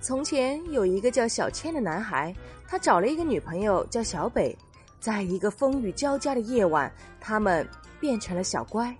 从前有一个叫小千的男孩他找了一个女朋友叫小北。在一个风雨交加的夜晚他们变成了小乖。